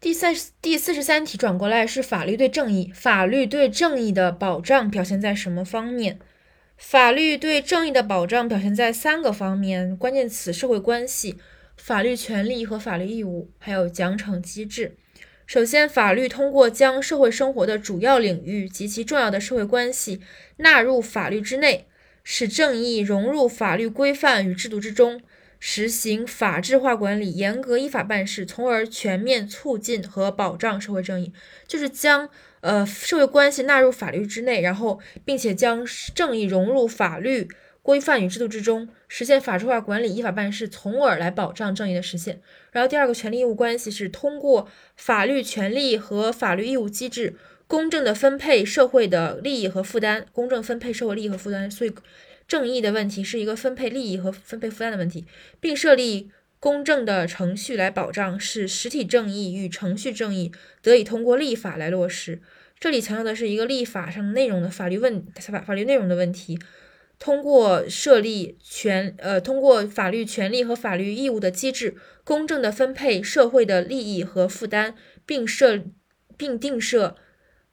第三第四十三题转过来是法律对正义，法律对正义的保障表现在什么方面？法律对正义的保障表现在三个方面，关键词社会关系、法律权利和法律义务，还有奖惩机制。首先，法律通过将社会生活的主要领域及其重要的社会关系纳入法律之内，使正义融入法律规范与制度之中。实行法治化管理，严格依法办事，从而全面促进和保障社会正义，就是将呃社会关系纳入法律之内，然后并且将正义融入法律规范与制度之中，实现法治化管理，依法办事，从而来保障正义的实现。然后第二个权利义务关系是通过法律权利和法律义务机制，公正的分配社会的利益和负担，公正分配社会利益和负担，所以。正义的问题是一个分配利益和分配负担的问题，并设立公正的程序来保障，使实体正义与程序正义得以通过立法来落实。这里强调的是一个立法上内容的法律问法法律内容的问题，通过设立权呃通过法律权利和法律义务的机制，公正的分配社会的利益和负担，并设并定设。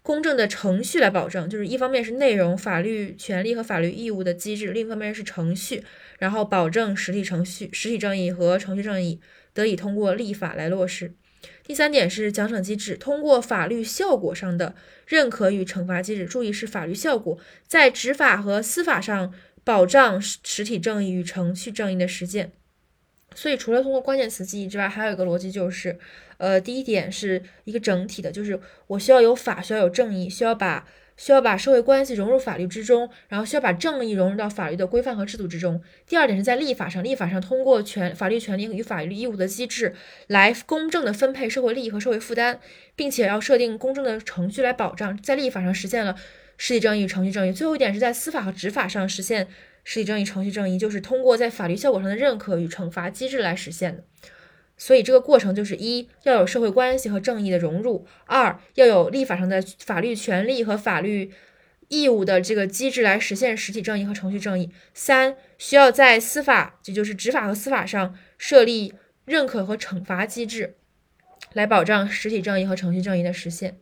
公正的程序来保证，就是一方面是内容、法律权利和法律义务的机制，另一方面是程序，然后保证实体程序、实体正义和程序正义得以通过立法来落实。第三点是奖惩机制，通过法律效果上的认可与惩罚机制，注意是法律效果，在执法和司法上保障实体正义与程序正义的实践。所以，除了通过关键词记忆之外，还有一个逻辑就是，呃，第一点是一个整体的，就是我需要有法，需要有正义，需要把需要把社会关系融入法律之中，然后需要把正义融入到法律的规范和制度之中。第二点是在立法上，立法上通过权法律权利与法律义务的机制来公正的分配社会利益和社会负担，并且要设定公正的程序来保障，在立法上实现了实体正义与程序正义。最后一点是在司法和执法上实现。实体正义、程序正义就是通过在法律效果上的认可与惩罚机制来实现的。所以这个过程就是一要有社会关系和正义的融入，二要有立法上的法律权利和法律义务的这个机制来实现实体正义和程序正义，三需要在司法，也就是执法和司法上设立认可和惩罚机制，来保障实体正义和程序正义的实现。